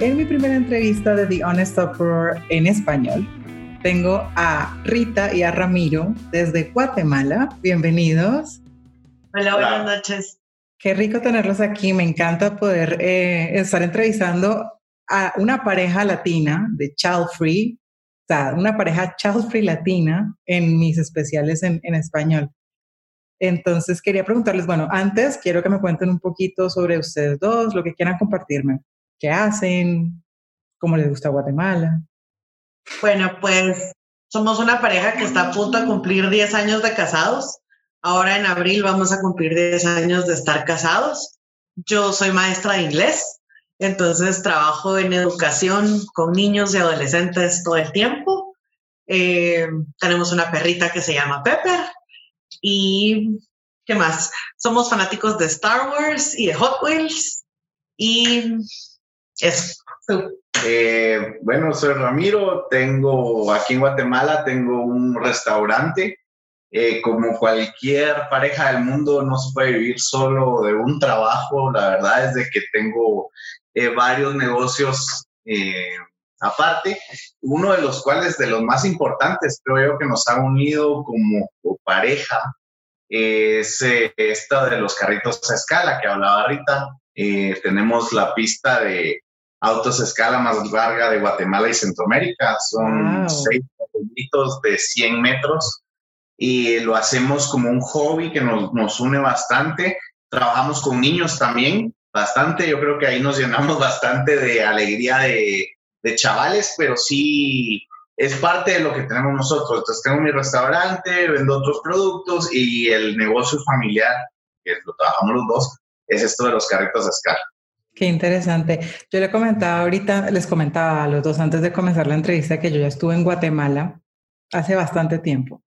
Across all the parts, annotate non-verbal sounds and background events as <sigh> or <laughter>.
En mi primera entrevista de The Honest Uproar en español, tengo a Rita y a Ramiro desde Guatemala. Bienvenidos. Hola, buenas noches. Qué rico tenerlos aquí. Me encanta poder eh, estar entrevistando a una pareja latina de Child Free, o sea, una pareja Child Free latina en mis especiales en, en español. Entonces quería preguntarles, bueno, antes quiero que me cuenten un poquito sobre ustedes dos, lo que quieran compartirme. ¿Qué hacen? ¿Cómo les gusta Guatemala? Bueno, pues somos una pareja que está a punto de cumplir 10 años de casados. Ahora en abril vamos a cumplir 10 años de estar casados. Yo soy maestra de inglés, entonces trabajo en educación con niños y adolescentes todo el tiempo. Eh, tenemos una perrita que se llama Pepper y ¿qué más? Somos fanáticos de Star Wars y de Hot Wheels y eso. Eh, bueno, soy Ramiro, tengo aquí en Guatemala, tengo un restaurante. Eh, como cualquier pareja del mundo, no se puede vivir solo de un trabajo. La verdad es de que tengo eh, varios negocios aparte, uno de los cuales, de los más importantes, creo yo, que nos ha unido como, pareja, es esta de los carritos a escala que hablaba Rita. tenemos la pista de autos a escala más larga de Guatemala y Centroamérica. Son seis carritos de 100 metros y lo hacemos como un hobby que nos, nos une bastante. Trabajamos con niños también, bastante. Yo creo que ahí nos llenamos <laughs> bastante de alegría de, de chavales, pero sí es parte de lo que tenemos nosotros. Entonces tengo mi restaurante, vendo otros productos y el negocio familiar, que lo trabajamos los dos, es esto de los carritos a escala. Qué interesante. Yo le comentaba ahorita, les comentaba a los dos antes de comenzar la entrevista que yo ya estuve en Guatemala hace bastante tiempo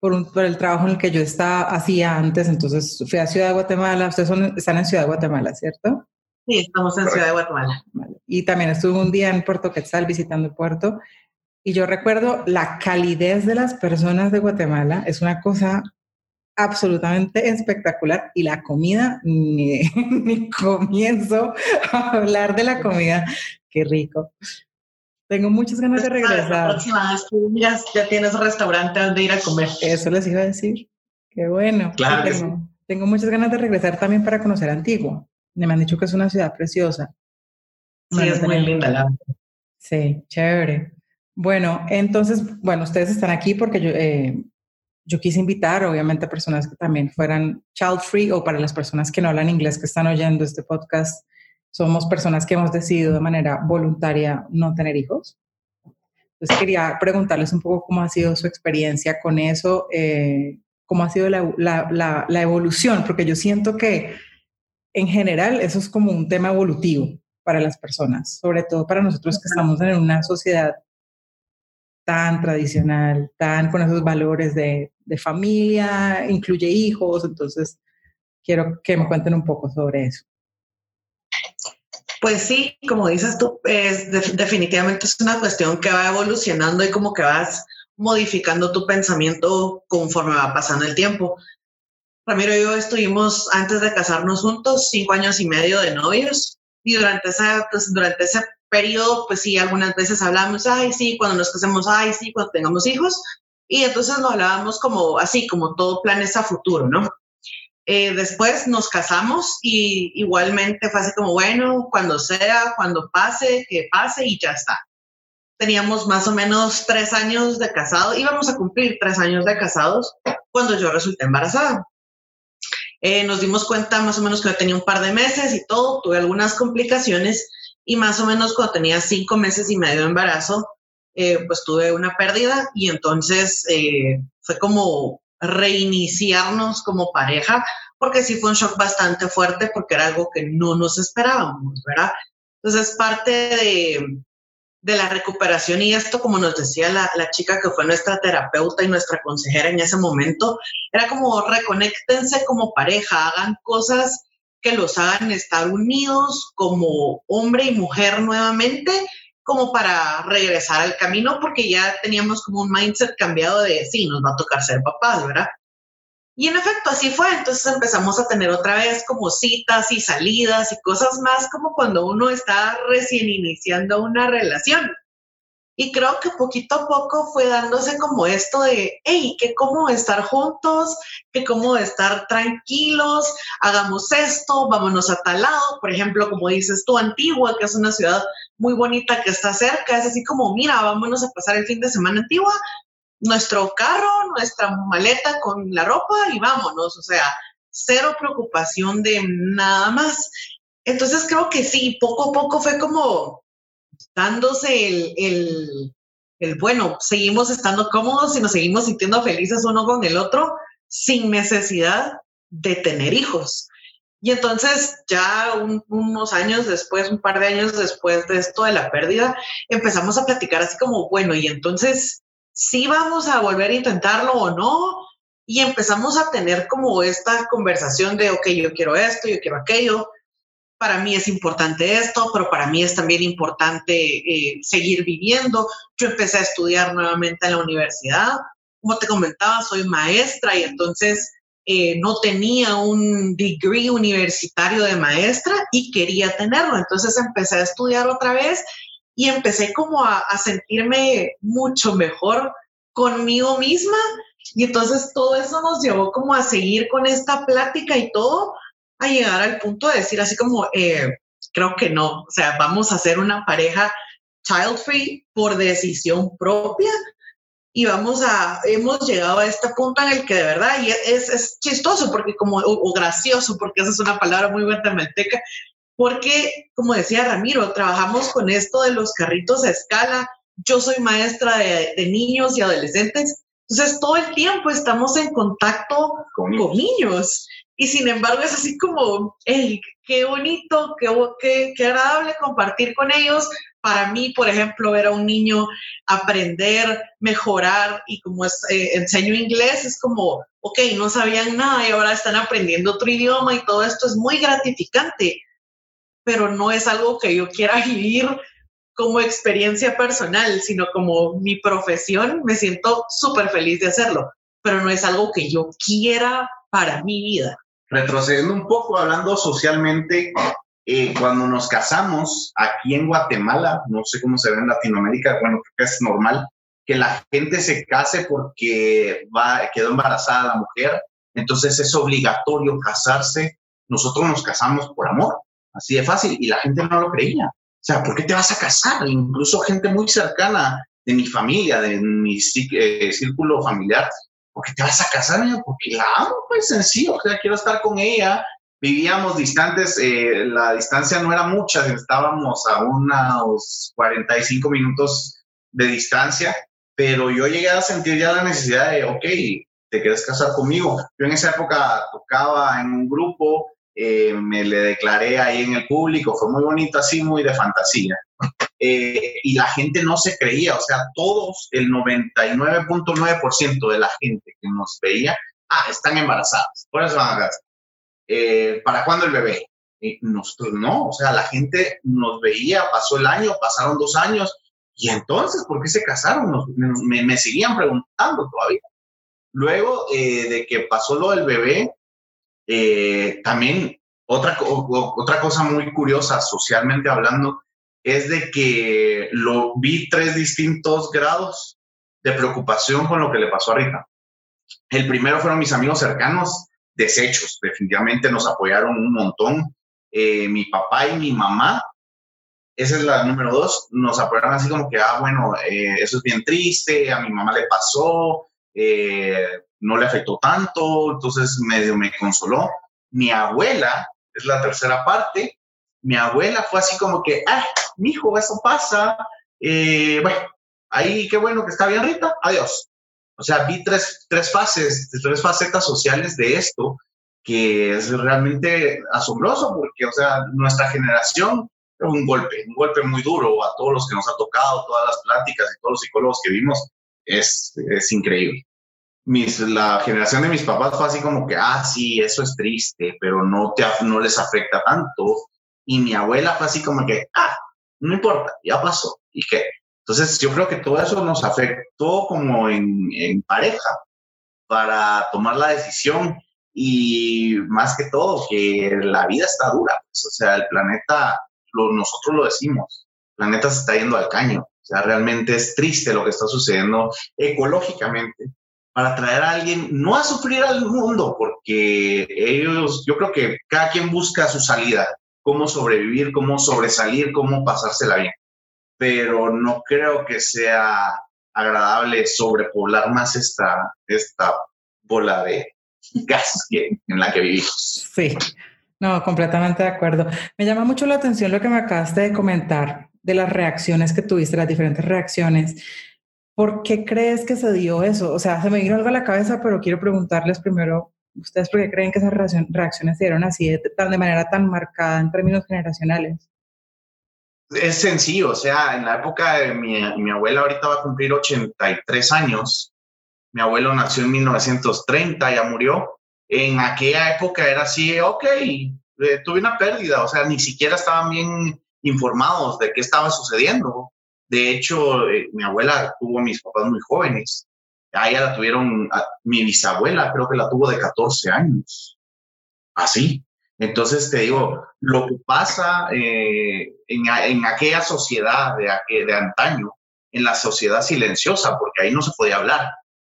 por, un, por el trabajo en el que yo estaba hacía antes. Entonces fui a Ciudad de Guatemala. Ustedes son, están en Ciudad de Guatemala, ¿cierto? Sí, estamos en Ciudad de Guatemala. Y también estuve un día en Puerto Quetzal visitando el puerto. Y yo recuerdo la calidez de las personas de Guatemala. Es una cosa absolutamente espectacular y la comida, <laughs> ni, comienzo a hablar de la comida. Qué rico. Tengo muchas ganas de regresar. La próxima vez ya, ya tienes restaurante donde ir a comer. Eso les iba a decir. Qué bueno. Claro. Tengo, muchas ganas de regresar también para conocer Antigua. Me han dicho que es una ciudad preciosa. Sí, es muy linda la Sí, chévere. Bueno, entonces, bueno, ustedes están aquí porque yo, eh, yo quise invitar, obviamente, a personas que también fueran child free o para las personas que no hablan inglés que están oyendo este podcast, somos personas que hemos decidido de manera voluntaria no tener hijos. Entonces quería preguntarles un poco cómo ha sido su experiencia con eso, eh, cómo ha sido la, la, la, evolución, porque yo siento que en general eso es como un tema evolutivo para las personas, sobre todo para nosotros que estamos en una sociedad tan tradicional, tan con esos valores de, de familia, incluye hijos, entonces quiero que me cuenten un poco sobre eso. Pues sí, como dices tú, es definitivamente es una cuestión que va evolucionando y como que vas modificando tu pensamiento conforme va pasando el tiempo. Ramiro y yo estuvimos antes de casarnos juntos cinco años y medio de novios y durante, esa, pues, durante ese periodo, pues sí, algunas veces hablamos, ay, sí, cuando nos casemos, ay, sí, cuando tengamos hijos, y entonces nos hablábamos como así, como todo planes a futuro, ¿no? Eh, después nos casamos y igualmente fue así como, bueno, cuando sea, cuando pase, que pase y ya está. Teníamos más o menos tres años de casado, íbamos a cumplir tres años de casados cuando yo resulté embarazada. Eh, nos dimos cuenta más o menos que yo tenía un par de meses y todo, tuve algunas complicaciones y más o menos cuando tenía cinco meses y medio de embarazo, eh, pues tuve una pérdida y entonces eh, fue como reiniciarnos como pareja, porque sí fue un shock bastante fuerte porque era algo que no nos esperábamos, ¿verdad? Entonces parte de, de la recuperación y esto, como nos decía la, la, chica que fue nuestra terapeuta y nuestra consejera en ese momento, era como reconéctense como pareja, hagan cosas que los hagan estar unidos como hombre y mujer nuevamente, como para regresar al camino, porque ya teníamos como un mindset cambiado de, sí, nos va a tocar ser papás, ¿verdad? Y en efecto, así fue. Entonces empezamos a tener otra vez como citas y salidas y cosas más como cuando uno está recién iniciando una relación. Y creo que poquito a poco fue dándose como esto de, hey, que cómo estar juntos, que cómo estar tranquilos, hagamos esto, vámonos a tal lado. Por ejemplo, como dices tú, Antigua, que es una ciudad muy bonita que está cerca, es así como, mira, vámonos a pasar el fin de semana Antigua, nuestro carro, nuestra maleta con la ropa y vámonos. O sea, cero preocupación de nada más. Entonces creo que sí, poco a poco fue como dándose el, el, el, bueno, seguimos estando cómodos y nos seguimos sintiendo felices uno con el otro sin necesidad de tener hijos. Y entonces ya unos años después, un par de años después de esto de la pérdida, empezamos a platicar así como, bueno, y entonces, ¿sí vamos a volver a intentarlo o no? Y empezamos a tener como esta conversación de, ok, yo quiero esto, yo quiero aquello, para mí es importante esto, pero para mí es también importante eh, seguir viviendo. Yo empecé a estudiar nuevamente en la universidad. Como te comentaba, soy maestra y entonces eh, no tenía un degree universitario de maestra y quería tenerlo. Entonces empecé a estudiar otra vez y empecé como a, a sentirme mucho mejor conmigo misma. Y entonces todo eso nos llevó como a seguir con esta plática y todo, a llegar al punto de decir así como, eh, creo que no, o sea, vamos a ser una pareja child free por decisión propia y vamos a, hemos llegado a este punto en el que de verdad, y es, es chistoso porque como, o, gracioso, porque esa es una palabra muy guatemalteca, porque como decía Ramiro, trabajamos con esto de los carritos a escala, yo soy maestra de, de niños y adolescentes, entonces todo el tiempo estamos en contacto con niños. Y sin embargo es así como, hey, qué bonito, qué, qué, qué, agradable compartir con ellos. Para mí, por ejemplo, ver a un niño aprender, mejorar y como eh, enseño inglés, es como, ok, no sabían nada y ahora están aprendiendo otro idioma y todo esto es muy gratificante, pero no es algo que yo quiera <laughs> vivir como experiencia personal, sino como mi profesión. Me siento súper feliz de hacerlo, pero no es algo que yo quiera para mi vida. Retrocediendo un poco, hablando socialmente, eh, cuando nos casamos aquí en Guatemala, no sé cómo se ve en Latinoamérica, bueno, creo que es normal que la gente se case porque va, quedó embarazada la mujer, entonces es obligatorio casarse. Nosotros nos casamos por amor, así de fácil, y la gente no lo creía. O sea, ¿por qué te vas a casar? Incluso gente muy cercana de mi familia, de mi círculo familiar, porque te vas a casar? Porque la amo, pues sencillo, o sea, quiero estar con ella. Vivíamos distantes, eh, la distancia no era mucha, estábamos a unos 45 minutos de distancia, pero yo llegué a sentir ya la necesidad de, ok, te quieres casar conmigo. Yo en esa época tocaba en un grupo, eh, me le declaré ahí en el público, fue muy bonito así, muy de fantasía. Eh, y la gente no se creía, o sea, todos, el 99.9% de la gente que nos veía, ah, están embarazadas, por eso van a. Eh, ¿Para cuándo el bebé? nosotros no, o sea, la gente nos veía, pasó el año, pasaron dos años, y entonces, ¿por qué se casaron? me, me, seguían preguntando todavía. Luego de que pasó lo del bebé, también otra, otra cosa muy curiosa, socialmente hablando, es de que lo vi tres distintos grados de preocupación con lo que le pasó a Rita. El primero fueron mis amigos cercanos, desechos, definitivamente nos apoyaron un montón. Eh, mi papá y mi mamá, esa es la número dos, nos apoyaron así como que, ah, bueno, eh, eso es bien triste, a mi mamá le pasó, eh, no le afectó tanto, entonces medio me consoló. Mi abuela es la tercera parte, mi abuela fue así como que, ah, hijo, eso pasa. Eh, bueno, ahí qué bueno que está bien Rita, adiós. O sea, vi tres, tres fases, tres facetas sociales de esto, que es realmente asombroso, porque, o sea, nuestra generación, un golpe, un golpe muy duro a todos los que nos ha tocado, todas las pláticas y todos los psicólogos que vimos, es, es increíble. Mis, la generación de mis papás fue así como que, ah, sí, eso es triste, pero no, te, no les afecta tanto. Y mi abuela fue así como que, ah, no importa, ya pasó. ¿Y qué? Entonces yo creo que todo eso nos afectó como en, en pareja. para tomar la decisión y más que todo que la vida está dura, pues, o sea, el planeta, nosotros lo decimos, el planeta se está yendo al caño, o sea, realmente es triste lo que está sucediendo ecológicamente para traer a alguien, no a sufrir al mundo, porque ellos, yo creo que cada quien busca su salida, cómo sobrevivir, cómo sobresalir, cómo pasársela bien. Pero no creo que sea agradable sobrepoblar más esta, esta bola de gas que, en la que vivimos. Sí, no, completamente de acuerdo. Me llama mucho la atención lo que me acabaste de comentar de las reacciones que tuviste, las diferentes reacciones. ¿Por qué crees que se dio eso? O sea, se me vino algo a la cabeza, pero quiero preguntarles primero, ¿ustedes por qué creen que esas reacciones se dieron así, de, manera tan marcada en términos generacionales? Es sencillo, o sea, en la época de mi, mi abuela, ahorita va a cumplir 83 años, mi abuelo nació en 1930, ya murió. En aquella época era así, ok, eh, tuve una pérdida, o sea, ni siquiera estaban bien informados de qué estaba sucediendo. De hecho, eh, mi abuela tuvo a mis papás muy jóvenes. A ella la tuvieron, mi bisabuela creo que la tuvo de 14 años. Así. Entonces te digo, lo que pasa eh, en, aquella sociedad de, de antaño, en la sociedad silenciosa, porque ahí no se podía hablar.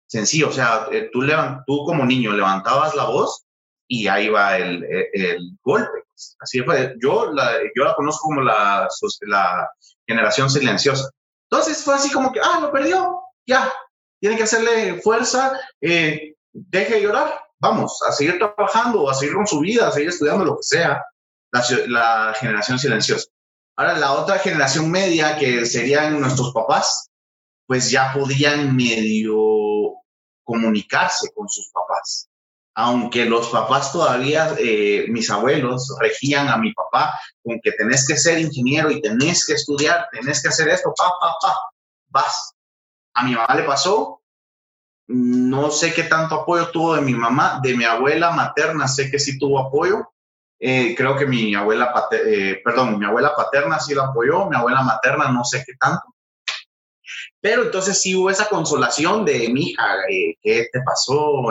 Sencillo, o sea, eh, tú, tú como niño levantabas la voz y ahí va el, el, golpe. Así fue. Yo la, yo la conozco como la, la generación silenciosa. Entonces fue así como que, ah, lo perdió, ya, tiene que hacerle fuerza, eh, deje de llorar, vamos, a seguir trabajando, a seguir con su vida, a seguir estudiando lo que sea, la, generación silenciosa. Ahora, la otra generación media, que serían nuestros papás, pues ya podían medio comunicarse con sus papás aunque los papás todavía, eh, mis abuelos, regían a mi papá con que tenés que ser ingeniero y tenés que estudiar, tenés que hacer esto, pa, pa, pa, vas. A mi mamá le pasó, no sé qué tanto apoyo tuvo de mi mamá, de mi abuela materna, sé que sí tuvo apoyo. Eh, creo que mi abuela, eh, perdón, mi abuela paterna sí la apoyó, mi abuela materna no sé qué tanto. Pero entonces sí hubo esa consolación de mi hija, ¿qué te pasó?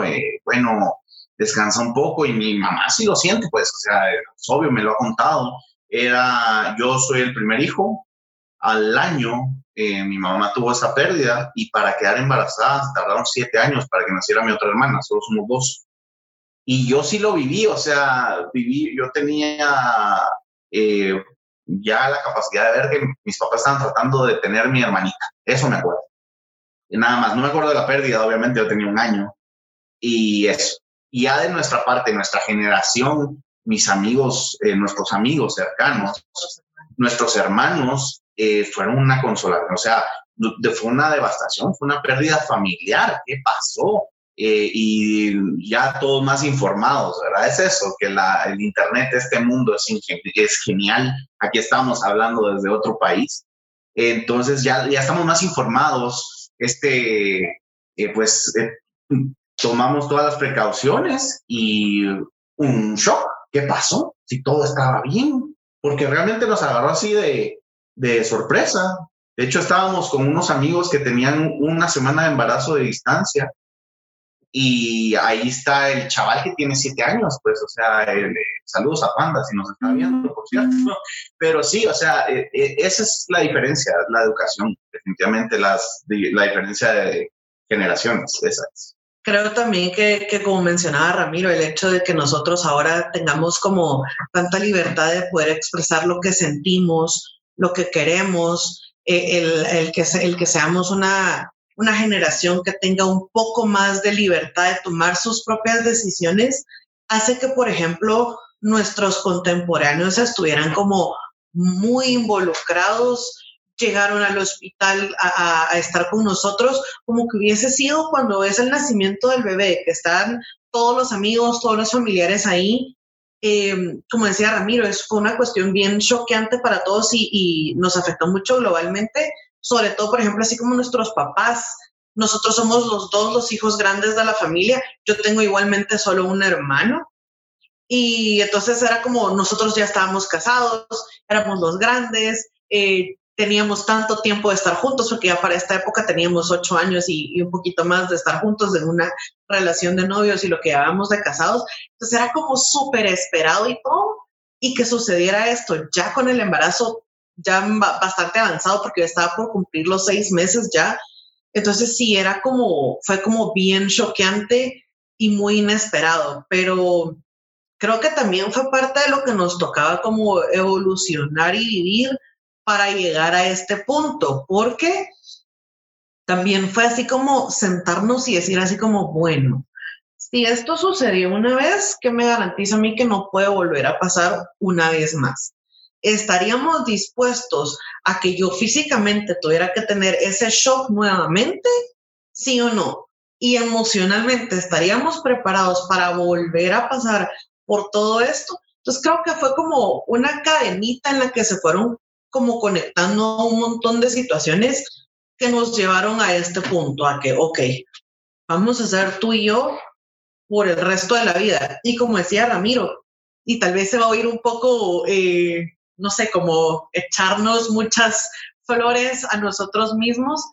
bueno, descansa un poco y mi mamá sí lo siente, pues, o sea, es obvio, me lo ha contado. Era, yo soy el primer hijo, al año eh, mi mamá tuvo esa pérdida y para quedar embarazada tardaron siete años para que naciera mi otra hermana, solo somos dos. Y yo sí lo viví, o sea, viví, yo tenía eh, ya la capacidad de ver que mis papás estaban tratando de tener mi hermanita, eso me acuerdo. Nada más, no me acuerdo de la pérdida, obviamente yo tenía un año y eso. Ya de nuestra parte, nuestra generación, mis amigos, eh, nuestros amigos cercanos, nuestros hermanos, eh, fueron una consolación. O sea, fue una devastación, fue una pérdida familiar. ¿Qué pasó? Eh, y ya todos más informados, ¿verdad? Es eso, que el Internet, este mundo es, genial. Aquí estamos hablando desde otro país. Entonces ya, ya estamos más informados. Este, pues, tomamos todas las precauciones y un shock. ¿Qué pasó? Si todo estaba bien, porque realmente nos agarró así de, de sorpresa. De hecho, estábamos con unos amigos que tenían una semana de embarazo de distancia y ahí está el chaval que tiene siete años, pues, o sea, eh, saludos a Panda si nos está viendo, por cierto. Pero sí, o sea, eh, eh, esa es la diferencia, la educación, definitivamente las, la diferencia de generaciones, esa es creo también que, como mencionaba Ramiro, el hecho de que nosotros ahora tengamos como tanta libertad de poder expresar lo que sentimos, lo que queremos, eh, el, el, que, el que seamos una, una generación que tenga un poco más de libertad de tomar sus propias decisiones, hace que, por ejemplo, nuestros contemporáneos estuvieran como muy involucrados llegaron al hospital a, estar con nosotros, como que hubiese sido cuando es el nacimiento del bebé, que están todos los amigos, todos los familiares ahí. Em, como decía Ramiro, es una cuestión bien choqueante para todos y, y nos afectó mucho globalmente, sobre todo, por ejemplo, así como nuestros papás. Nosotros somos los dos los hijos grandes de la familia. Yo tengo igualmente solo un hermano. Y entonces era como nosotros ya estábamos casados, éramos los grandes, eh, teníamos tanto tiempo de estar juntos, porque ya para esta época teníamos ocho años y, un poquito más de estar juntos en una relación de novios y lo que llevábamos de casados. Entonces era como súper esperado y todo, y que sucediera esto ya con el embarazo ya bastante avanzado, porque yo estaba por cumplir los seis meses ya. Entonces sí, era como, fue como bien choqueante y muy inesperado, pero creo que también fue parte de lo que nos tocaba como evolucionar y vivir para llegar a este punto, porque también fue así como sentarnos y decir así como, bueno, si esto sucedió una vez, ¿qué me garantiza a mí que no puede volver a pasar una vez más? ¿Estaríamos dispuestos a que yo físicamente tuviera que tener ese shock nuevamente? ¿Sí o no? Y emocionalmente, ¿estaríamos preparados para volver a pasar por todo esto? Entonces creo que fue como una cadenita en la que se fueron como conectando un montón de situaciones que nos llevaron a este punto, a que, ok, vamos a ser tú y yo por el resto de la vida. Y como decía Ramiro, y tal vez se va a oír un poco, eh, no sé, como echarnos muchas flores a nosotros mismos,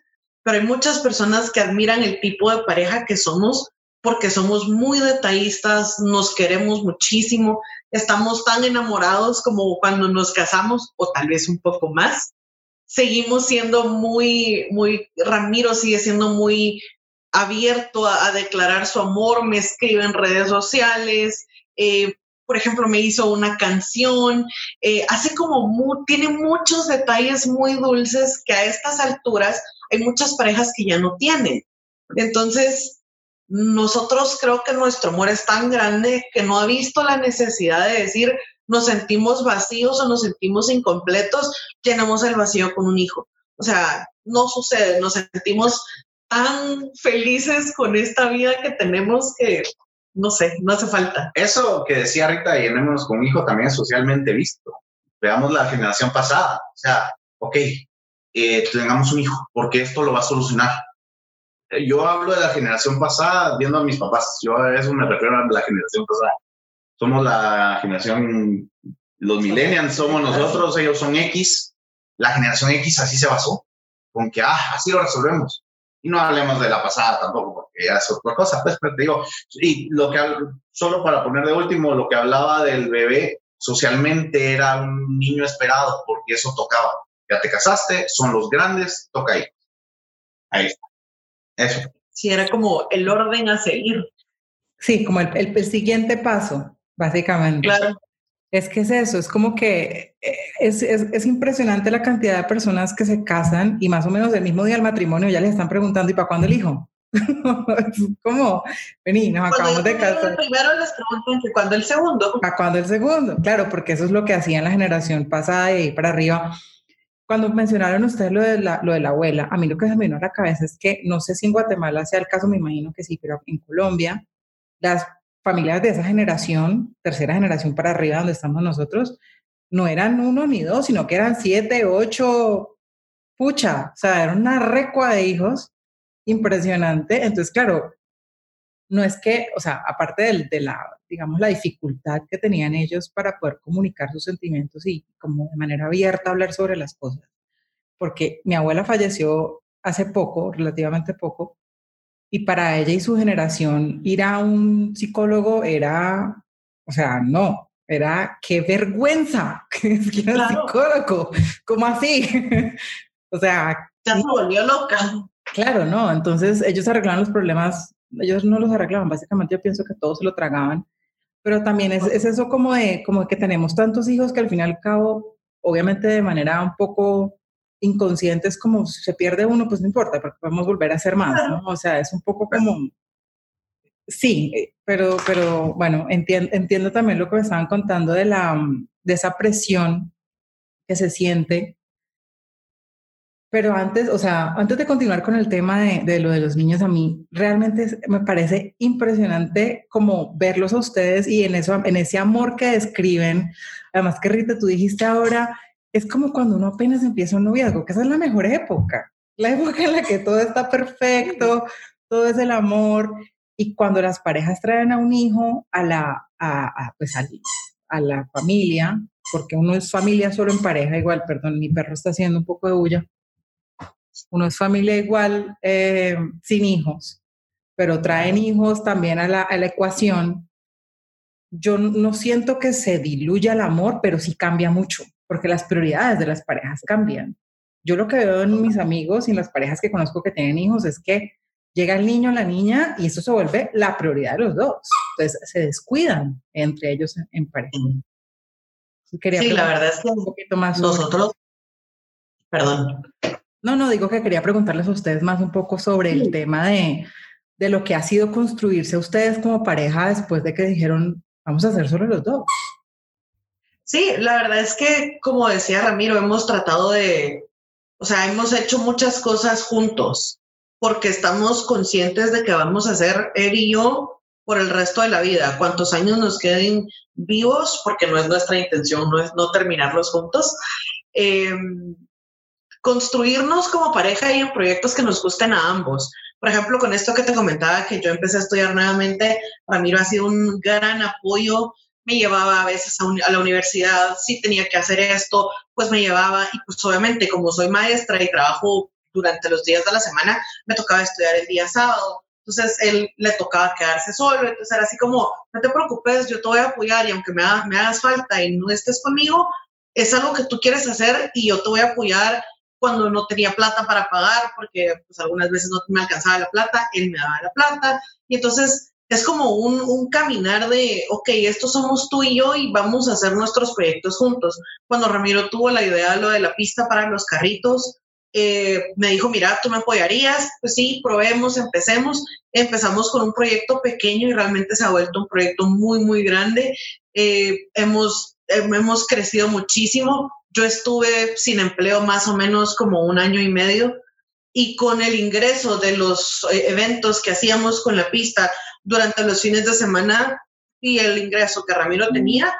pero hay muchas personas que admiran el tipo de pareja que somos porque somos muy detallistas, nos queremos muchísimo, estamos tan enamorados como cuando nos casamos o tal vez un poco más. Seguimos siendo muy, muy, Ramiro sigue siendo muy abierto a, declarar su amor, me escribe en redes sociales, eh, por ejemplo, me hizo una canción, eh, hace como, tiene muchos detalles muy dulces que a estas alturas hay muchas parejas que ya no tienen. Entonces, nosotros creo que nuestro amor es tan grande que no ha visto la necesidad de decir nos sentimos vacíos o nos sentimos incompletos, llenamos el vacío con un hijo. O sea, no sucede, nos sentimos tan felices con esta vida que tenemos que, no sé, no hace falta. Eso que decía Rita, llenémonos con un hijo también es socialmente visto. Veamos la generación pasada. O sea, ok, eh, tengamos un hijo, porque esto lo va a solucionar yo hablo de la generación pasada, viendo a mis papás. Yo a eso me refiero a la generación pasada. Somos la generación, los millennials somos nosotros, ellos son X. La generación X así se basó, con que, ah, así lo resolvemos. Y no hablemos de la pasada tampoco, porque ya es otra cosa. Pues, pero te digo, y lo que, solo para poner de último, lo que hablaba del bebé, socialmente era un niño esperado, porque eso tocaba. Ya te casaste, son los grandes, toca ahí. Ahí está. Eso. Sí, era como el orden a seguir. Sí, como el, el, siguiente paso, básicamente. Claro. Es que es eso, es como que eh, es, es, es, impresionante la cantidad de personas que se casan y más o menos el mismo día del matrimonio ya les están preguntando, ¿y para cuándo el hijo? <laughs> ¿Cómo? Vení, nos acabamos de casar. Primero les preguntan que cuándo el segundo. ¿Para cuándo el segundo? Claro, porque eso es lo que hacían la generación pasada y para arriba cuando mencionaron ustedes lo de, la, lo de la abuela, a mí lo que se me vino a la cabeza es que no sé si en Guatemala sea el caso, me imagino que sí, pero en Colombia, las familias de esa generación, tercera generación para arriba, donde estamos nosotros, no eran uno ni dos, sino que eran siete, ocho, pucha, o sea, era una recua de hijos impresionante. Entonces, claro, no es que, o sea, aparte de, de la, digamos, la dificultad que tenían ellos para poder comunicar sus sentimientos y como de manera abierta hablar sobre las cosas, porque mi abuela falleció hace poco, relativamente poco, y para ella y su generación ir a un psicólogo era, o sea, no, era qué vergüenza <laughs> que es psicólogo, ¿cómo así? <laughs> o sea... Ya se volvió loca. Claro, no, entonces ellos arreglaban los problemas ellos no los arreglaban, básicamente yo pienso que todos se lo tragaban, pero también es, es, eso como de, como que tenemos tantos hijos que al fin y al cabo, obviamente de manera un poco inconsciente, es como si se pierde uno, pues no importa, porque podemos volver a hacer más, ¿no? O sea, es un poco como, sí, pero, pero bueno, entiendo, entiendo también lo que me estaban contando de, la, de esa presión que se siente pero antes, o sea, antes de continuar con el tema de, lo de los niños, a mí realmente me parece impresionante como verlos a ustedes y en, eso, en ese amor que describen. Además que Rita, tú dijiste ahora, es como cuando uno apenas empieza un noviazgo, que esa es la mejor época, la época en la que todo está perfecto, todo es el amor. Y cuando las parejas traen a un hijo a la, a, pues a la familia, porque uno es familia solo en pareja igual, perdón, mi perro está haciendo un poco de bulla, uno es familia igual eh, sin hijos, pero traen hijos también a la, a la ecuación, yo no siento que se diluya el amor, pero sí cambia mucho, porque las prioridades de las parejas cambian. Yo lo que veo en mis amigos y en las parejas que conozco que tienen hijos es que llega el niño, la niña, y eso se vuelve la prioridad de los dos. Entonces se descuidan entre ellos en, pareja. sí, la verdad es que un poquito más nosotros, perdón. No, no, digo que quería preguntarles a ustedes más un poco sobre el tema de, de lo que ha sido construirse ustedes como pareja después de que dijeron, vamos a hacer solo los dos. Sí, la verdad es que, como decía Ramiro, hemos tratado de, o sea, hemos hecho muchas cosas juntos porque estamos conscientes de que vamos a hacer él y yo por el resto de la vida. Cuántos años nos queden vivos, porque no es nuestra intención, no es no terminarlos juntos. Em, construirnos como pareja y en proyectos que nos gusten a ambos. Por ejemplo, con esto que te comentaba, que yo empecé a estudiar nuevamente, Ramiro ha sido un gran apoyo. Me llevaba a veces a, la universidad, si tenía que hacer esto, pues me llevaba. Y pues obviamente, como soy maestra y trabajo durante los días de la semana, me tocaba estudiar el día sábado. Entonces, él le tocaba quedarse solo. Entonces, era así como, no te preocupes, yo te voy a apoyar y aunque me, me hagas falta y no estés conmigo, es algo que tú quieres hacer y yo te voy a apoyar cuando no tenía plata para pagar, porque pues algunas veces no me alcanzaba la plata, él me daba la plata. Y entonces es como un, un, caminar de, ok, estos somos tú y yo y vamos a hacer nuestros proyectos juntos. Cuando Ramiro tuvo la idea de lo de la pista para los carritos, eh, me dijo, mira, tú me apoyarías, pues sí, probemos, empecemos. Empezamos con un proyecto pequeño y realmente se ha vuelto un proyecto muy, muy grande. Eh, hemos, hemos crecido muchísimo yo estuve sin empleo más o menos como un año y medio y con el ingreso de los eh, eventos que hacíamos con la pista durante los fines de semana y el ingreso que Ramiro tenía,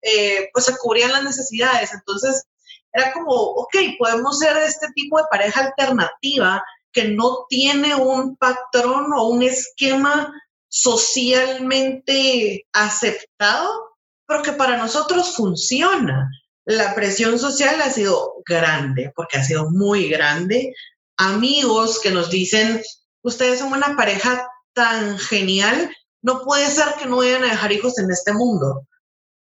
eh, pues se cubrían las necesidades. Entonces era como, ok, podemos ser este tipo de pareja alternativa que no tiene un patrón o un esquema socialmente aceptado, pero que para nosotros funciona la presión social ha sido grande, porque ha sido muy grande. Amigos que nos dicen, ustedes son una pareja tan genial, no puede ser que no vayan a dejar hijos en este mundo.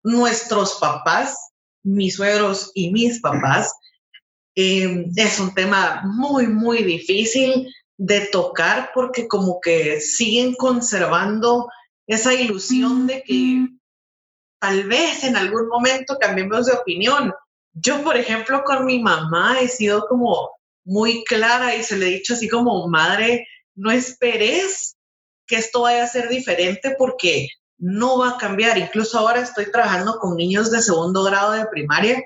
Nuestros papás, mis suegros y mis papás, em, es un tema muy, muy difícil de tocar porque como que siguen conservando esa ilusión de que tal vez en algún momento cambiemos de opinión. Yo, por ejemplo, con mi mamá he sido como muy clara y se le he dicho así como, madre, no esperes que esto vaya a ser diferente porque no va a cambiar. Incluso ahora estoy trabajando con niños de segundo grado de primaria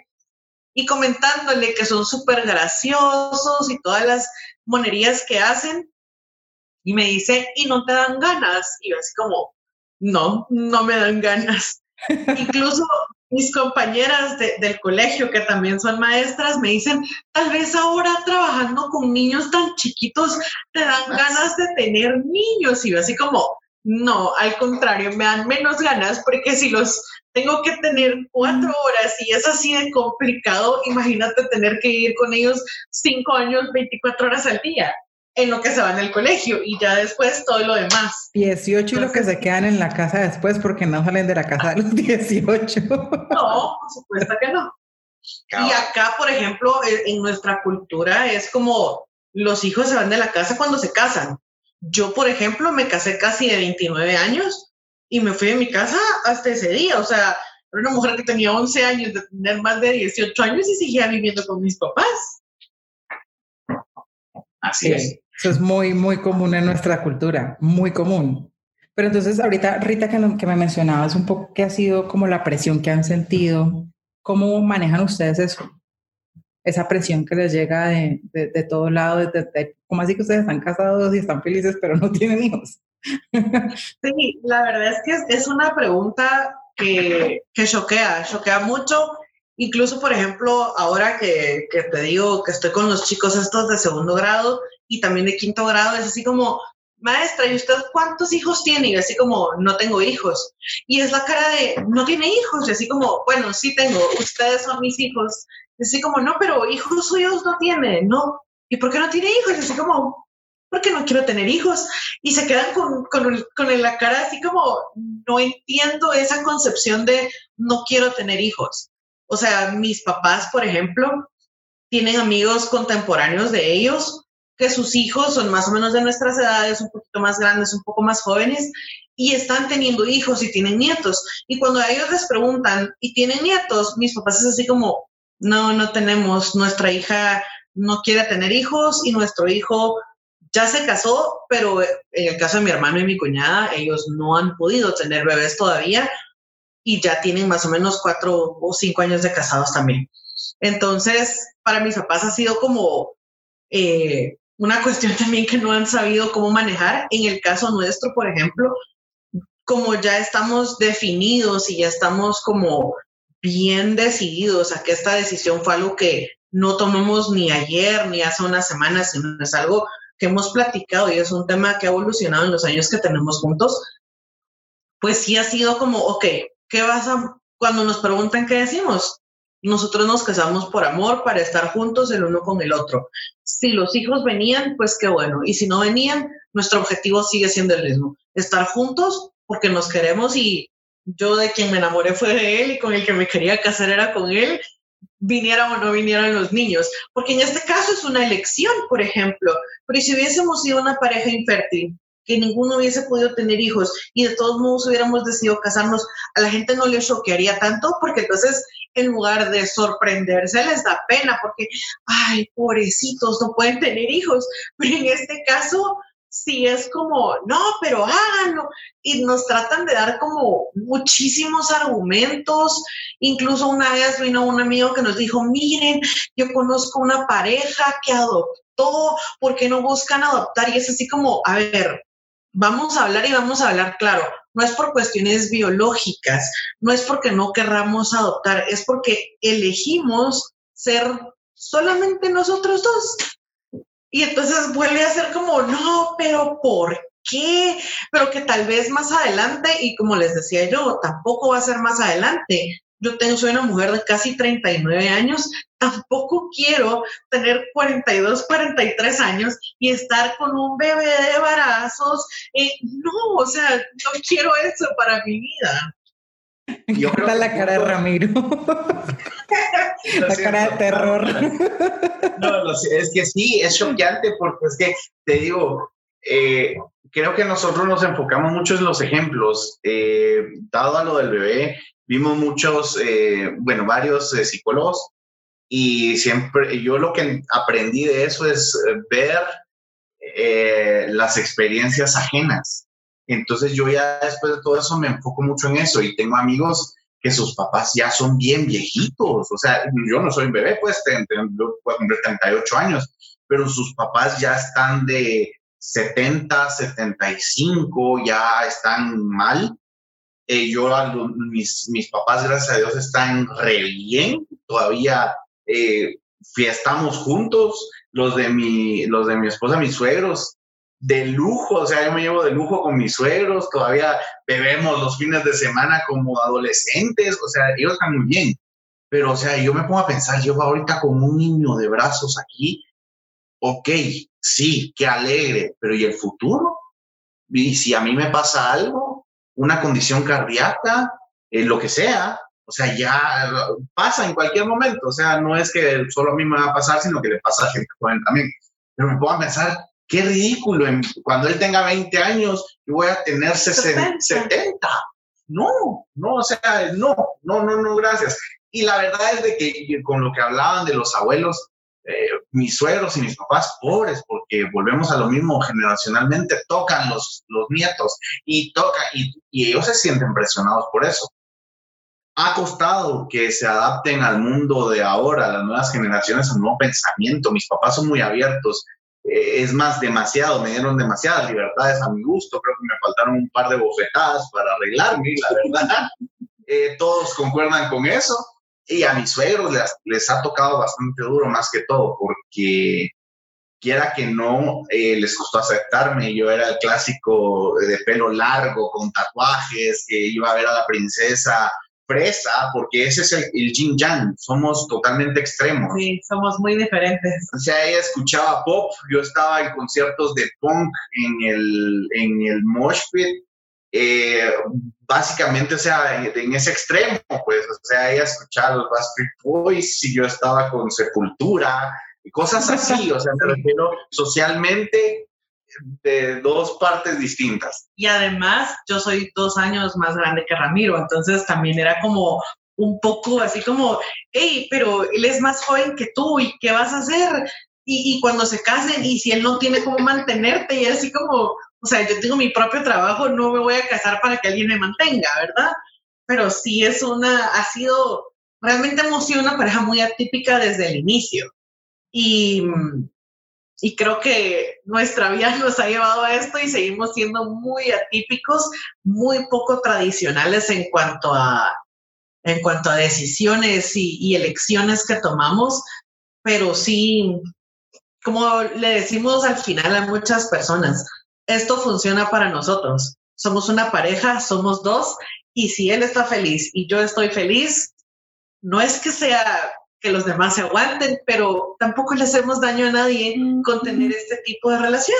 y comentándole que son súper graciosos y todas las monerías que hacen. Y me dice, ¿y no te dan ganas? Y yo así como, no, no me dan ganas. Incluso mis compañeras del colegio, que también son maestras, me dicen, tal vez ahora trabajando con niños tan chiquitos te dan ganas de tener niños. Y yo así como, no, al contrario, me dan menos ganas porque si los tengo que tener cuatro horas y es así de complicado, imagínate tener que ir con ellos cinco años, 24 horas al día en lo que se va en el colegio y ya después todo lo demás. 18 y lo que se quedan en la casa después porque no salen de la casa de los <laughs> 18. No, por supuesto que no. Y acá, por ejemplo, en nuestra cultura es como los hijos se van de la casa cuando se casan. Yo, por ejemplo, me casé casi de 29 años y me fui de mi casa hasta ese día. O sea, era una mujer que tenía 11 años de tener más de 18 años y seguía viviendo con mis papás. Así es. Eso es muy, muy común en nuestra cultura, muy común. Pero entonces, ahorita, Rita, que, que me mencionabas un poco qué ha sido como la presión que han sentido, ¿cómo manejan ustedes eso? Esa presión que les llega de, de, todo lado, de, ¿cómo así que ustedes están casados y están felices, pero no <laughs> tienen hijos? Sí, la verdad es que es una pregunta que, que choquea, choquea mucho. Incluso, por ejemplo, ahora que, que, te digo que estoy con los chicos estos de segundo grado, y también de quinto grado, es así como, maestra, ¿y usted cuántos hijos tiene? Y así como, no tengo hijos. Y es la cara de, no tiene hijos. Y así como, bueno, sí tengo, ustedes son mis hijos. Y así como, no, pero hijos suyos no tiene, no. ¿Y por qué no tiene hijos? Y así como, porque no quiero tener hijos. Y se quedan con, con, con la cara así como, no entiendo esa concepción de no quiero tener hijos. O sea, mis papás, por ejemplo, tienen amigos contemporáneos de ellos que sus hijos son más o menos de nuestras edades, un poquito más grandes, un poco más jóvenes, y están teniendo hijos y tienen nietos. Y cuando a ellos les preguntan, ¿y tienen nietos? Mis papás es así como, no, no tenemos, nuestra hija no quiere tener hijos y nuestro hijo ya se casó, pero en el caso de mi hermano y mi cuñada, ellos no han podido tener bebés todavía y ya tienen más o menos cuatro o cinco años de casados también. Entonces, para mis papás ha sido como eh, una cuestión también que no han sabido cómo manejar. En el caso nuestro, por ejemplo, como ya estamos definidos y ya estamos como bien decididos a que esta decisión fue algo que no tomamos ni ayer ni hace unas semanas, sino es algo que hemos platicado y es un tema que ha evolucionado en los años que tenemos juntos, pues sí ha sido como, ok, ¿qué vas a, cuando nos preguntan qué decimos? Nosotros nos casamos por amor, para estar juntos el uno con el otro. Si los hijos venían, pues qué bueno. Y si no venían, nuestro objetivo sigue siendo el mismo. Estar juntos porque nos queremos y yo de quien me enamoré fue de él y con el que me quería casar era con él, viniera o no vinieran los niños. Porque en este caso es una elección, por ejemplo. Pero si hubiésemos sido una pareja infértil, que ninguno hubiese podido tener hijos y de todos modos hubiéramos decidido casarnos, a la gente no le choquearía tanto porque entonces en lugar de sorprenderse les da pena porque, ay, pobrecitos, no pueden tener hijos. <laughs> Pero en este caso, sí es como, no, pero háganlo. Y nos tratan de dar como muchísimos argumentos. Incluso una vez vino un amigo que nos dijo, miren, yo conozco una pareja que adoptó, ¿por qué no buscan adoptar? Y es así como, a ver, vamos a hablar y vamos a hablar claro. No es por cuestiones biológicas, no es porque no querramos adoptar, es porque elegimos ser solamente nosotros dos. Y entonces vuelve a ser como, no, pero ¿por qué? Pero que tal vez más adelante, y como les decía yo, tampoco va a ser más adelante, yo tengo, soy una mujer de casi 39 años, tampoco quiero tener 42, 43 años y estar con un bebé de embarazos. Eh, no, o sea, no quiero eso para mi vida. Yo creo la cara de Ramiro. <laughs> la cara de terror. No, es que sí, es choqueante porque es que te digo, eh, creo que nosotros nos enfocamos mucho en los ejemplos. Eh, dado a lo del bebé, vimos muchos, eh, bueno, varios eh, psicólogos y siempre yo lo que aprendí de eso es eh, ver las experiencias ajenas. Entonces yo ya después de todo eso me enfoco mucho en eso y tengo amigos que sus papás ya son bien viejitos. O sea, yo no soy un bebé, pues tengo, puedo cumplir 38 años, pero sus papás ya están de 70, 75, ya están mal eh, yo, mis, mis papás, gracias a Dios, están re bien. Todavía eh, fiestamos juntos. Los de, mi, los de mi esposa, mis suegros, de lujo. O sea, yo me llevo de lujo con mis suegros. Todavía bebemos los fines de semana como adolescentes. O sea, ellos están muy bien. Pero, o sea, yo me pongo a pensar, yo ahorita con un niño de brazos aquí. Ok, sí, qué alegre. Pero ¿y el futuro? ¿Y si a mí me pasa algo? Una condición cardíaca, eh, lo que sea, o sea, ya pasa en cualquier momento, o sea, no es que solo a mí me va a pasar, sino que le pasa a gente joven también. Pero me puedo pensar, qué ridículo, cuando él tenga 20 años, yo voy a tener 60, 70. No, no, o sea, no, no, no, no, gracias. Y la verdad es de que con lo que hablaban de los abuelos, eh, mis suegros y mis papás pobres, porque volvemos a lo mismo generacionalmente, tocan los, los nietos y toca y, y ellos se sienten presionados por eso. Ha costado que se adapten al mundo de ahora, las nuevas generaciones, al nuevo pensamiento. Mis papás son muy abiertos. Eh, es más, demasiado, me dieron demasiadas libertades a mi gusto. Creo que me faltaron un par de bofetadas para arreglarme, la verdad. <laughs> Eh, todos concuerdan con eso y a mis suegros les, les, ha tocado bastante duro más que todo, porque quiera que no, eh, les costó aceptarme. Yo era el clásico de pelo largo, con tatuajes, que iba a ver a la princesa presa, porque ese es el, el yin yang, somos totalmente extremos. Sí, somos muy diferentes. O sea, ella escuchaba pop, yo estaba en conciertos de punk en el, en el mosh pit, eh, básicamente, o sea, en, ese extremo, pues, o sea, ella escuchaba los Backstreet Boys y yo estaba con Sepultura y cosas así, o sea, me refiero socialmente de dos partes distintas. Y además, yo soy dos años más grande que Ramiro, entonces también era como un poco así como, hey, pero él es más joven que tú y ¿qué vas a hacer? Y, y cuando se casen y si él no tiene cómo mantenerte y así como, o sea, yo tengo mi propio trabajo, no me voy a casar para que alguien me mantenga, ¿verdad? Pero sí es una, ha sido, realmente hemos sido una pareja muy atípica desde el inicio. Y, y creo que nuestra vida nos ha llevado a esto y seguimos siendo muy atípicos, muy poco tradicionales en cuanto a, en cuanto a decisiones y, y elecciones que tomamos, pero sí, como le decimos al final a muchas personas, esto funciona para nosotros. Somos una pareja, somos dos, y si él está feliz y yo estoy feliz, no es que sea que los demás se aguanten, pero tampoco le hacemos daño a nadie con tener este tipo de relación.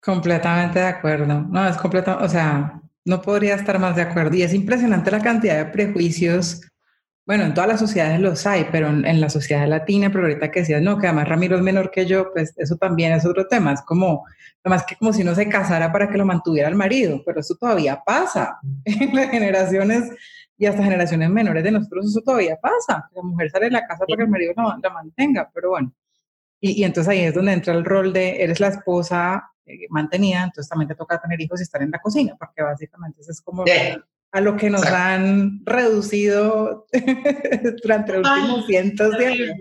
Completamente de acuerdo. No, es completo, o sea, no podría estar más de acuerdo. Y es impresionante la cantidad de prejuicios. Bueno, en todas las sociedades los hay, pero en, la sociedad latina, pero ahorita que decías, no, que además Ramiro es menor que yo, pues eso también es otro tema. Es como, más que como si no se casara para que lo mantuviera el marido, pero eso todavía pasa <laughs> en las generaciones y hasta generaciones menores de nosotros, eso todavía pasa. La mujer sale de la casa para que el marido la, mantenga, pero bueno. Y, y, entonces ahí es donde entra el rol de eres la esposa eh, mantenida, entonces también te toca tener hijos y estar en la cocina, porque básicamente eso es como a lo que nos han reducido <laughs> durante los últimos cientos de años.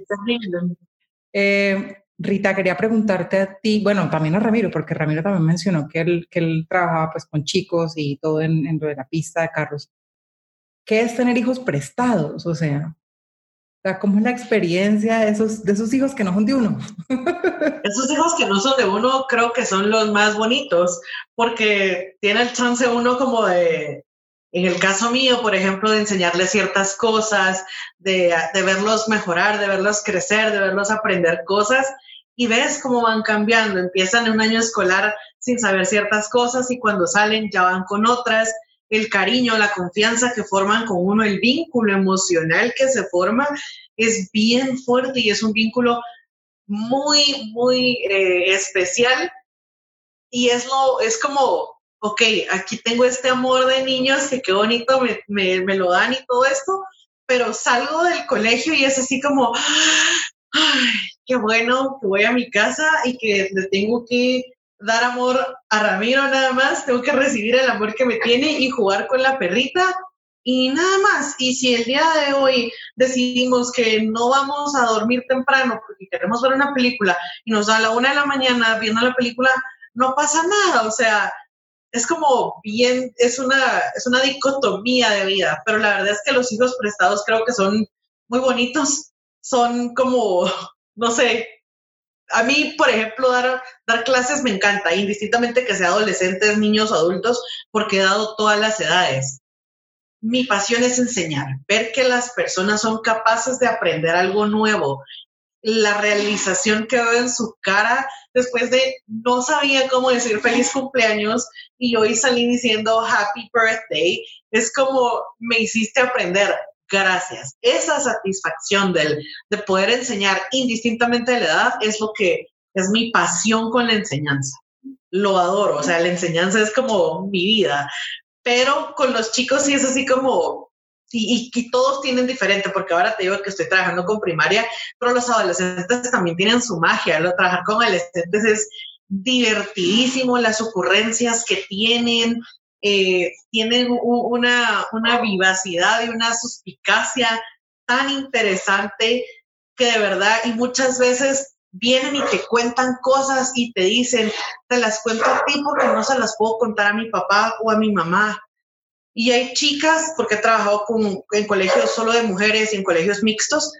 Eh, Rita, quería preguntarte a ti, bueno, también a Ramiro, porque Ramiro también mencionó que él, que él trabajaba pues con chicos y todo en, en lo de la pista de carros. ¿Qué es tener hijos prestados? O sea, ¿cómo es la experiencia de esos, de esos hijos que no son de uno? <laughs> Esos hijos que no son de uno creo que son los más bonitos, porque tiene el chance uno como de, en el caso mío, por ejemplo, de enseñarles ciertas cosas, de, de verlos mejorar, de verlos crecer, de verlos aprender cosas y ves cómo van cambiando. Empiezan en un año escolar sin saber ciertas cosas y cuando salen ya van con otras. El cariño, la confianza que forman con uno, el vínculo emocional que se forma es bien fuerte y es un vínculo muy, muy eh, especial. Y es, lo, es como, ok, aquí tengo este amor de niños que qué bonito me, me, me lo dan y todo esto, pero salgo del colegio y es así como, ay, qué bueno que voy a mi casa y que le tengo que dar amor a Ramiro nada más, tengo que recibir el amor que me tiene y jugar con la perrita y nada más. Y si el día de hoy decidimos que no vamos a dormir temprano porque queremos ver una película y nos da la una de la mañana viendo la película, no pasa nada. O sea, es como bien, es una, es una dicotomía de vida, pero la verdad es que los hijos prestados creo que son muy bonitos, son como <laughs> no sé, a mí, por ejemplo, dar, dar clases me encanta, indistintamente que sea adolescentes, niños o adultos, porque he dado todas las edades. Mi pasión es enseñar, ver que las personas son capaces de aprender algo nuevo. La realización que veo en su cara después de no sabía cómo decir feliz cumpleaños y hoy salí diciendo happy birthday, es como me hiciste aprender gracias. Esa satisfacción del, de poder enseñar indistintamente de la edad es lo que es mi pasión con la enseñanza. Lo adoro, o sea, la enseñanza es como mi vida, pero con los chicos sí es así como, y, y, todos tienen diferente, porque ahora te digo que estoy trabajando con primaria, pero los adolescentes también tienen su magia, lo trabajar con adolescentes es divertidísimo, las ocurrencias que tienen, eh, tienen una, una vivacidad y una suspicacia tan interesante que de verdad, y muchas veces vienen y te cuentan cosas y te dicen, te las cuento a ti porque no se las puedo contar a mi papá o a mi mamá. Y hay chicas, porque he trabajado con, en colegios solo de mujeres y en colegios mixtos,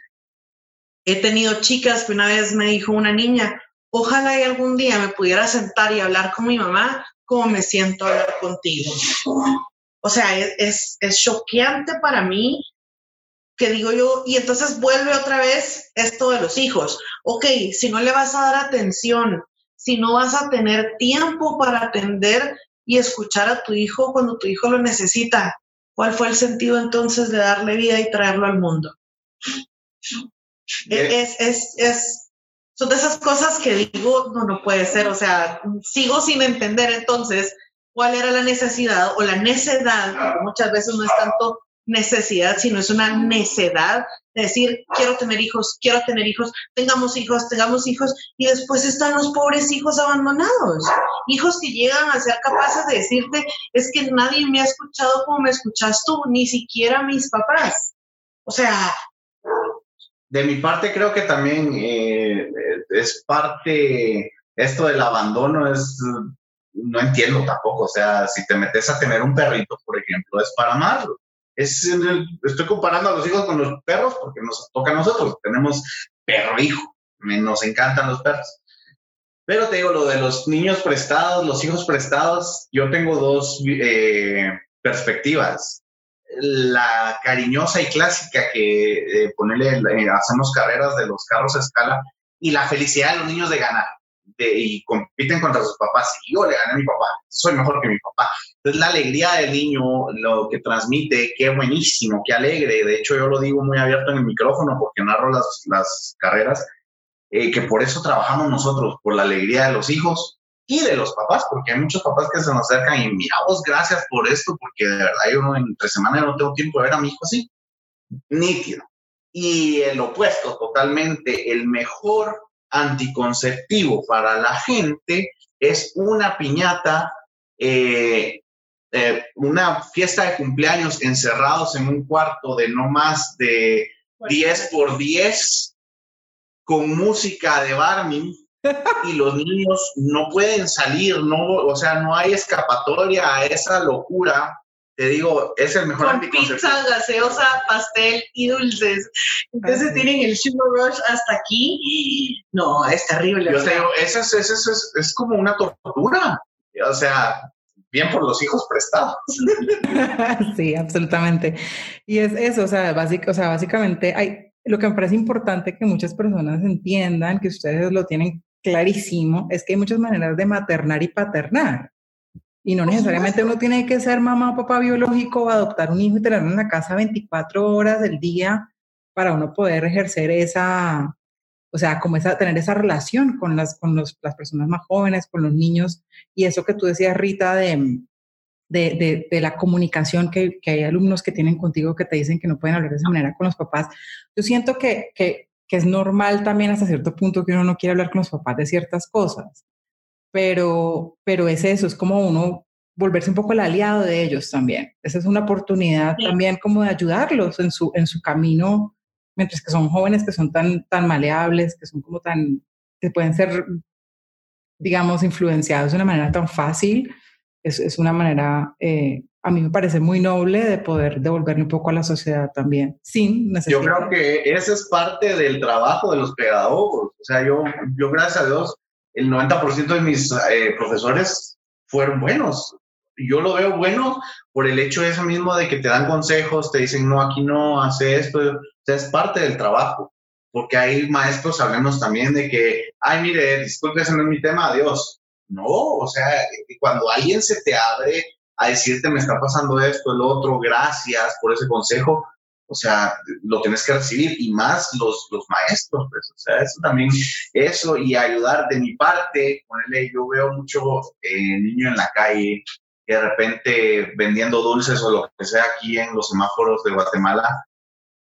he tenido chicas que una vez me dijo una niña, ojalá algún día me pudiera sentar y hablar con mi mamá como me siento hablar contigo. O sea, es, es, choqueante para mí que digo yo, y entonces vuelve otra vez esto de los hijos. Ok, si no le vas a dar atención, si no vas a tener tiempo para atender y escuchar a tu hijo cuando tu hijo lo necesita, ¿cuál fue el sentido entonces de darle vida y traerlo al mundo? Es, es, es, son de esas cosas que digo, no, no puede ser, o sea, sigo sin entender entonces cuál era la necesidad o la necedad, porque muchas veces no es tanto necesidad, sino es una necedad de decir, quiero tener hijos, quiero tener hijos, tengamos hijos, tengamos hijos, y después están los pobres hijos abandonados, hijos que llegan a ser capaces de decirte, es que nadie me ha escuchado como me escuchas tú, ni siquiera mis papás. O sea, de mi parte creo que también eh, es parte, esto del abandono es, no entiendo tampoco, o sea, si te metes a tener un perrito, por ejemplo, es para amarlo. Es, estoy comparando a los hijos con los perros porque nos toca a nosotros, tenemos perro-hijo, nos encantan los perros. Pero te digo, lo de los niños prestados, los hijos prestados, yo tengo dos eh, perspectivas. La cariñosa y clásica que eh, ponerle, eh, hacemos carreras de los carros a escala y la felicidad de los niños de ganar y compiten contra sus papás. Y yo le gané a mi papá, soy mejor que mi papá. Entonces la alegría del niño, lo que transmite, qué buenísimo, qué alegre. De hecho yo lo digo muy abierto en el micrófono porque narro las, las carreras, eh, que por eso trabajamos nosotros, por la alegría de los hijos, y de los papás, porque hay muchos papás que se nos acercan y mira vos, gracias por esto, porque de verdad yo entre semana no tengo tiempo de ver a mi hijo así. Nítido. Y el opuesto, totalmente, el mejor anticonceptivo para la gente es una piñata, eh, eh, una fiesta de cumpleaños encerrados en un cuarto de no más de 10 por 10 con música de Barney y los niños no pueden salir, no, o sea, no hay escapatoria a esa locura. Te digo, es el mejor Con pizza, gaseosa, pastel y dulces. Entonces tienen el sugar rush hasta aquí. No, es terrible. Yo te digo, eso es, eso es, es como una tortura. O sea, bien por los hijos prestados. <laughs> sí, absolutamente. Y es eso, o sea, o sea, básicamente hay, lo que me parece importante que muchas personas entiendan, que ustedes lo tienen clarísimo es que hay muchas maneras de maternar y paternar. Y no necesariamente uno tiene que ser mamá o papá biológico o adoptar un hijo y tenerlo en la casa 24 horas del día para uno poder ejercer esa, o sea, como esa, tener esa relación con, las, con los, las personas más jóvenes, con los niños. Y eso que tú decías, Rita, de, de, de, la comunicación que, que, hay alumnos que tienen contigo que te dicen que no pueden hablar de esa manera con los papás. Yo siento que, que que es normal también hasta cierto punto que uno no quiere hablar con los papás de ciertas cosas, pero, pero es eso, es como uno volverse un poco el aliado de ellos también. Esa es una oportunidad también como de ayudarlos en su, en su camino, mientras que son jóvenes que son tan, tan maleables, que son como tan, que pueden ser, digamos, influenciados de una manera tan fácil. Es, es una manera eh, a mí me parece muy noble de poder devolverle un poco a la sociedad también, sin necesidad. Yo creo que ese es parte del trabajo de los pedagogos. O sea, yo, yo gracias a Dios, el 90% de mis eh, profesores fueron buenos. Yo lo veo bueno por el hecho ese mismo de que te dan consejos, te dicen, no, aquí no, hace esto. O sea, es parte del trabajo. Porque hay maestros, hablemos también de que, ay, mire, disculpe, no es mi tema, adiós. No, o sea, cuando alguien se te abre a decirte me está pasando esto, el otro, gracias por ese consejo, o sea, lo tienes que recibir y más los, los maestros, pues, o sea, eso también, eso y ayudar de mi parte, ponerle, yo veo mucho eh, niño en la calle, que de repente vendiendo dulces o lo que sea aquí en los semáforos de Guatemala,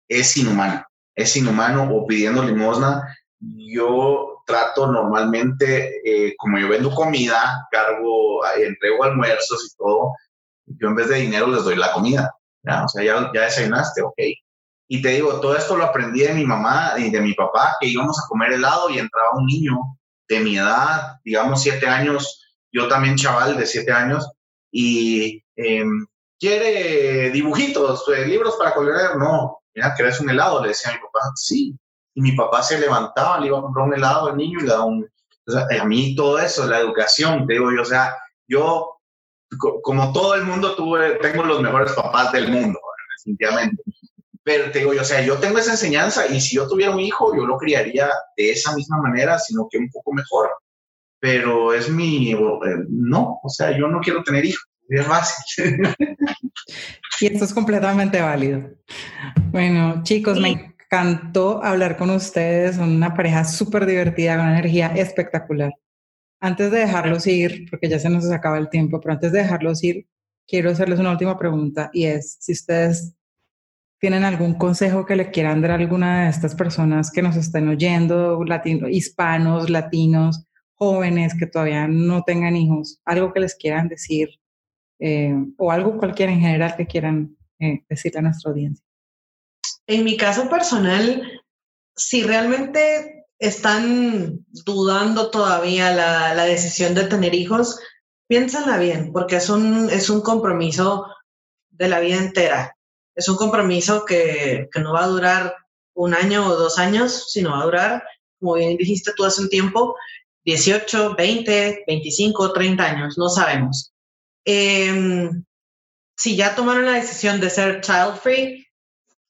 es inhumano, es inhumano o pidiendo limosna. Yo trato normalmente, eh, como yo vendo comida, cargo, entrego almuerzos y todo, yo en vez de dinero les doy la comida. ¿Ya? O sea, ya, ya desayunaste, ok. Y te digo, todo esto lo aprendí de mi mamá y de mi papá, que íbamos a comer helado y entraba un niño de mi edad, digamos siete años, yo también chaval de siete años, y em, quiere dibujitos, eh, libros para colorear. No, mira, ¿querés un helado? Le decía a mi papá, sí. Y mi papá se levantaba, le iba a comprar un helado al niño y le daba un, a mí todo eso, la educación, te digo yo, o sea, yo, como todo el mundo, tuve, tengo los mejores papás del mundo, definitivamente. Pero te digo yo, o sea, yo tengo esa enseñanza y si yo tuviera un hijo, yo lo criaría de esa misma manera, sino que un poco mejor. Pero es mi, eh, no, o sea, yo no quiero tener hijos, es fácil. <laughs> y esto es completamente válido. Bueno, chicos, me encantó hablar con ustedes, son una pareja súper divertida, con una energía espectacular. Antes de dejarlos ir, porque ya se nos acaba el tiempo, pero antes de dejarlos ir, quiero hacerles una última pregunta y es si ustedes tienen algún consejo que le quieran dar a alguna de estas personas que nos estén oyendo, latino, hispanos, latinos, jóvenes que todavía no tengan hijos, algo que les quieran decir eh, o algo cualquiera en general que quieran eh, decirle a nuestra audiencia. En mi caso personal, si realmente están dudando todavía la, decisión de tener hijos, piénsenla bien, porque es un, es un compromiso de la vida entera es un compromiso que, no va a durar un año o dos años, sino va a durar, como bien dijiste tú hace un tiempo, 18, 20, 25, 30 años, no sabemos. Em, si ya tomaron la decisión de ser child free,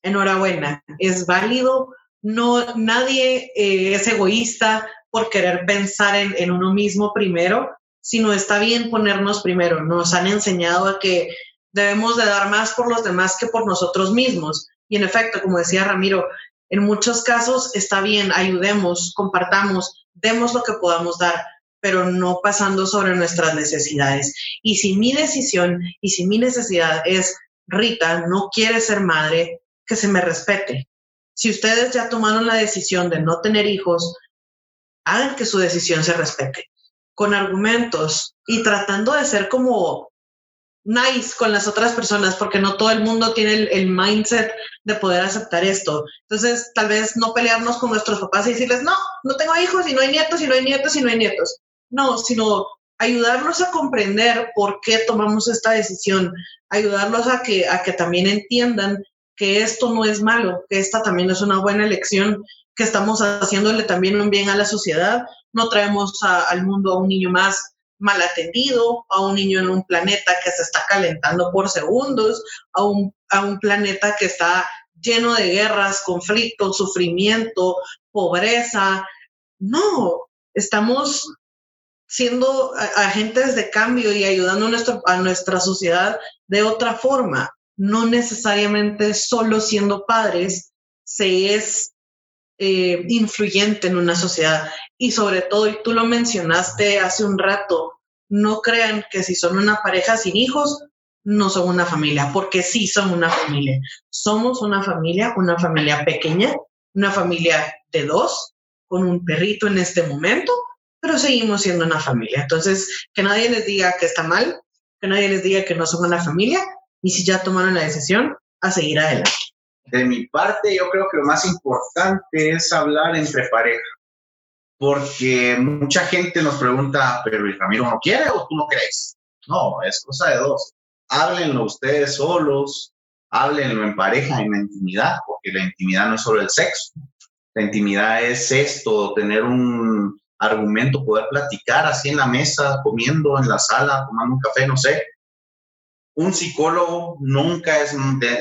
enhorabuena, es válido. No, nadie eh, es egoísta por querer pensar en, uno mismo primero, sino está bien ponernos primero. Nos han enseñado a que debemos de dar más por los demás que por nosotros mismos. Y en efecto, como decía Ramiro, en muchos casos está bien, ayudemos, compartamos, demos lo que podamos dar, pero no pasando sobre nuestras necesidades. Y si mi decisión y si mi necesidad es, Rita, no quiere ser madre, que se me respete. Si ustedes ya tomaron la decisión de no tener hijos, hagan que su decisión se respete, con argumentos y tratando de ser como nice con las otras personas porque no todo el mundo tiene el, mindset de poder aceptar esto. Entonces, tal vez no pelearnos con nuestros papás y decirles, no, no tengo hijos y no hay nietos y no hay nietos y no hay nietos. No, sino ayudarlos a comprender por qué tomamos esta decisión, ayudarlos a que, a que también entiendan que esto no es malo, que esta también es una buena elección, que estamos haciéndole también un bien a la sociedad. No traemos al mundo a un niño más mal atendido, a un niño en un planeta que se está calentando por segundos, a un, a un planeta que está lleno de guerras, conflictos, sufrimiento, pobreza. No, estamos siendo agentes de cambio y ayudando a, a nuestra sociedad de otra forma. No necesariamente solo siendo padres se es eh, influyente en una sociedad. Y sobre todo, y tú lo mencionaste hace un rato, no crean que si son una pareja sin hijos, no son una familia, porque sí son una familia. Somos una familia, una familia pequeña, una familia de dos, con un perrito en este momento, pero seguimos siendo una familia. Entonces, que nadie les diga que está mal, que nadie les diga que no son una familia, y si ya tomaron la decisión, a seguir adelante. De mi parte, yo creo que lo más importante es hablar entre pareja, porque mucha gente nos pregunta, pero ¿y Ramiro no quiere o tú no crees? No, es cosa de dos. Háblenlo ustedes solos, háblenlo en pareja, en intimidad, porque la intimidad no es solo el sexo. La intimidad es esto, tener un argumento, poder platicar así en la mesa, comiendo en la sala, tomando un café, no sé. Un psicólogo nunca, es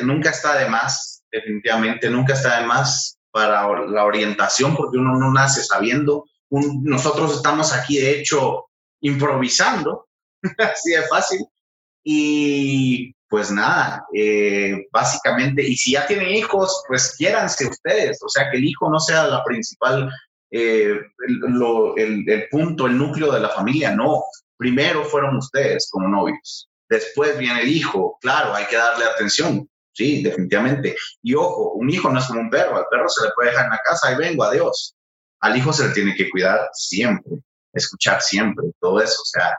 nunca está de más definitivamente nunca está de más para la orientación, porque uno no nace sabiendo. nosotros estamos aquí, de hecho, improvisando, <laughs> así de fácil. Y pues nada, eh, básicamente, y si ya tienen hijos, pues quiéranse ustedes, o sea, que el hijo no sea la principal, eh, el, el punto, el núcleo de la familia, no. Primero fueron ustedes como novios, después viene el hijo, claro, hay que darle atención, Sí, definitivamente. Y ojo, un hijo no es como un perro. Al perro se le puede dejar en la casa y vengo, adiós. Al hijo se le tiene que cuidar siempre, escuchar siempre, todo eso. O sea,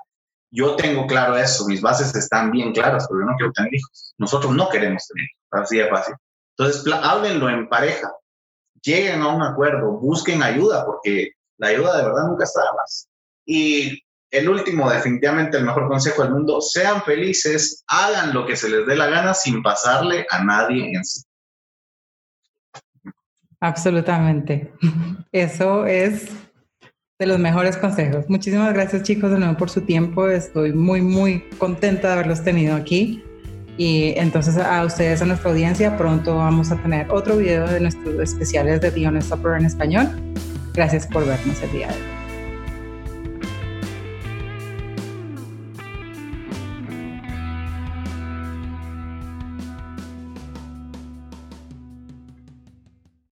yo tengo claro eso, mis bases están bien claras, pero yo no quiero tener hijos. Nosotros no queremos tener hijos, así de fácil. Entonces, háblenlo en pareja, lleguen a un acuerdo, busquen ayuda, porque la ayuda de verdad nunca está más. Y el último, definitivamente el mejor consejo del mundo, sean felices, hagan lo que se les dé la gana sin pasarle a nadie en sí. Absolutamente. <laughs> Eso es de los mejores consejos. Muchísimas gracias chicos de nuevo por su tiempo. Estoy muy, muy contenta de haberlos tenido aquí. Y entonces a ustedes, a nuestra audiencia, pronto vamos a tener otro video de nuestros especiales de The en español. Gracias por vernos el día de hoy.